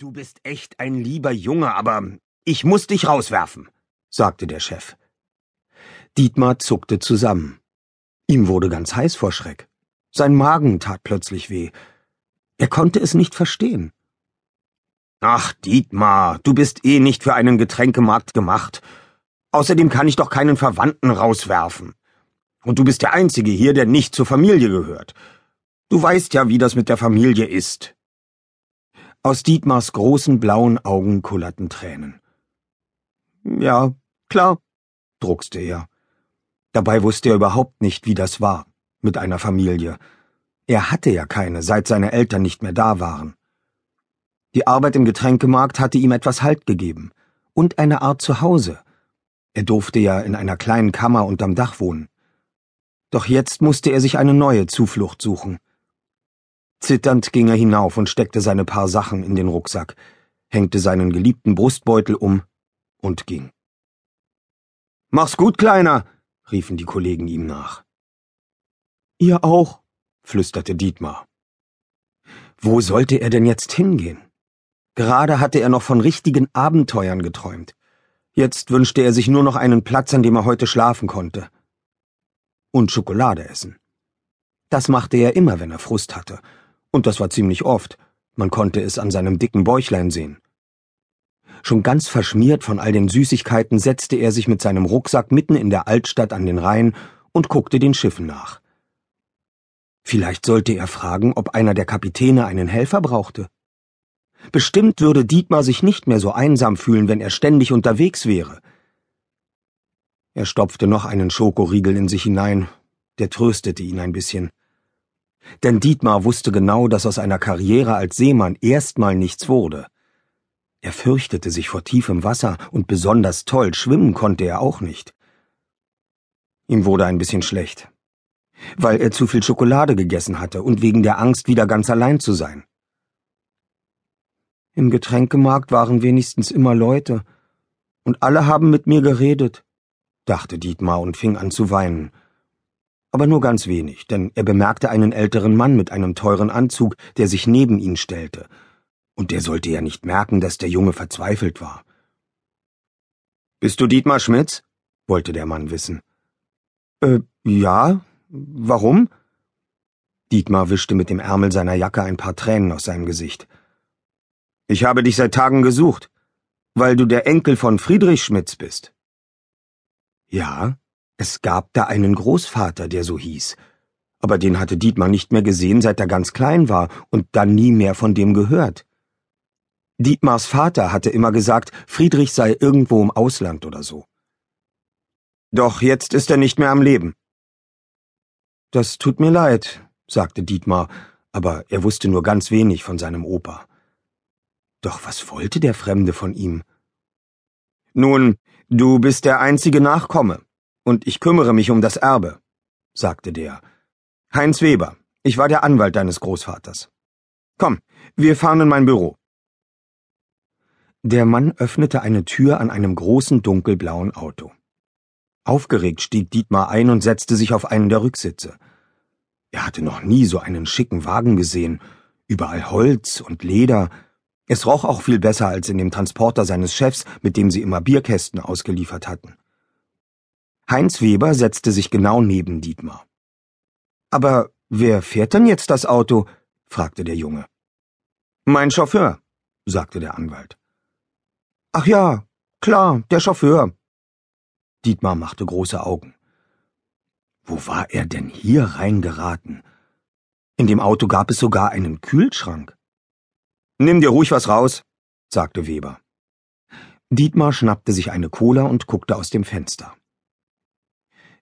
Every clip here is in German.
Du bist echt ein lieber Junge, aber ich muss dich rauswerfen, sagte der Chef. Dietmar zuckte zusammen. Ihm wurde ganz heiß vor Schreck. Sein Magen tat plötzlich weh. Er konnte es nicht verstehen. Ach, Dietmar, du bist eh nicht für einen Getränkemarkt gemacht. Außerdem kann ich doch keinen Verwandten rauswerfen. Und du bist der Einzige hier, der nicht zur Familie gehört. Du weißt ja, wie das mit der Familie ist. Aus Dietmars großen blauen Augen kullerten Tränen. Ja, klar, druckste er. Dabei wusste er überhaupt nicht, wie das war, mit einer Familie. Er hatte ja keine, seit seine Eltern nicht mehr da waren. Die Arbeit im Getränkemarkt hatte ihm etwas Halt gegeben und eine Art Zuhause. Er durfte ja in einer kleinen Kammer unterm Dach wohnen. Doch jetzt musste er sich eine neue Zuflucht suchen. Zitternd ging er hinauf und steckte seine paar Sachen in den Rucksack, hängte seinen geliebten Brustbeutel um und ging. Mach's gut, Kleiner, riefen die Kollegen ihm nach. Ihr auch, flüsterte Dietmar. Wo sollte er denn jetzt hingehen? Gerade hatte er noch von richtigen Abenteuern geträumt. Jetzt wünschte er sich nur noch einen Platz, an dem er heute schlafen konnte. Und Schokolade essen. Das machte er immer, wenn er Frust hatte, und das war ziemlich oft, man konnte es an seinem dicken Bäuchlein sehen. Schon ganz verschmiert von all den Süßigkeiten setzte er sich mit seinem Rucksack mitten in der Altstadt an den Rhein und guckte den Schiffen nach. Vielleicht sollte er fragen, ob einer der Kapitäne einen Helfer brauchte. Bestimmt würde Dietmar sich nicht mehr so einsam fühlen, wenn er ständig unterwegs wäre. Er stopfte noch einen Schokoriegel in sich hinein, der tröstete ihn ein bisschen. Denn Dietmar wusste genau, dass aus einer Karriere als Seemann erstmal nichts wurde. Er fürchtete sich vor tiefem Wasser und besonders toll schwimmen konnte er auch nicht. Ihm wurde ein bisschen schlecht, weil er zu viel Schokolade gegessen hatte und wegen der Angst, wieder ganz allein zu sein. Im Getränkemarkt waren wenigstens immer Leute, und alle haben mit mir geredet, dachte Dietmar und fing an zu weinen aber nur ganz wenig, denn er bemerkte einen älteren Mann mit einem teuren Anzug, der sich neben ihn stellte, und der sollte ja nicht merken, dass der Junge verzweifelt war. Bist du Dietmar Schmitz? wollte der Mann wissen. Äh, ja. Warum? Dietmar wischte mit dem Ärmel seiner Jacke ein paar Tränen aus seinem Gesicht. Ich habe dich seit Tagen gesucht, weil du der Enkel von Friedrich Schmitz bist. Ja, es gab da einen Großvater, der so hieß. Aber den hatte Dietmar nicht mehr gesehen, seit er ganz klein war und dann nie mehr von dem gehört. Dietmars Vater hatte immer gesagt, Friedrich sei irgendwo im Ausland oder so. Doch jetzt ist er nicht mehr am Leben. Das tut mir leid, sagte Dietmar, aber er wusste nur ganz wenig von seinem Opa. Doch was wollte der Fremde von ihm? Nun, du bist der einzige Nachkomme und ich kümmere mich um das Erbe, sagte der. Heinz Weber, ich war der Anwalt deines Großvaters. Komm, wir fahren in mein Büro. Der Mann öffnete eine Tür an einem großen dunkelblauen Auto. Aufgeregt stieg Dietmar ein und setzte sich auf einen der Rücksitze. Er hatte noch nie so einen schicken Wagen gesehen, überall Holz und Leder. Es roch auch viel besser als in dem Transporter seines Chefs, mit dem sie immer Bierkästen ausgeliefert hatten. Heinz Weber setzte sich genau neben Dietmar. Aber wer fährt denn jetzt das Auto? fragte der Junge. Mein Chauffeur, sagte der Anwalt. Ach ja, klar, der Chauffeur. Dietmar machte große Augen. Wo war er denn hier reingeraten? In dem Auto gab es sogar einen Kühlschrank. Nimm dir ruhig was raus, sagte Weber. Dietmar schnappte sich eine Cola und guckte aus dem Fenster.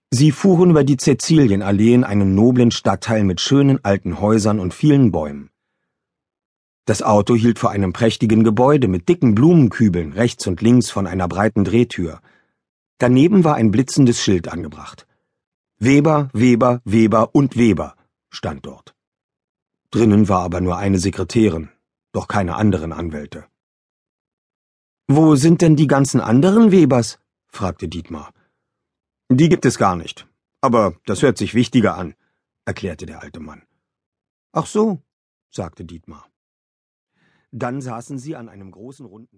Sie fuhren über die Cäcilienallee in einen noblen Stadtteil mit schönen alten Häusern und vielen Bäumen. Das Auto hielt vor einem prächtigen Gebäude mit dicken Blumenkübeln rechts und links von einer breiten Drehtür. Daneben war ein blitzendes Schild angebracht. Weber, Weber, Weber und Weber stand dort. Drinnen war aber nur eine Sekretärin, doch keine anderen Anwälte. Wo sind denn die ganzen anderen Webers? fragte Dietmar. Die gibt es gar nicht. Aber das hört sich wichtiger an, erklärte der alte Mann. Ach so, sagte Dietmar. Dann saßen sie an einem großen runden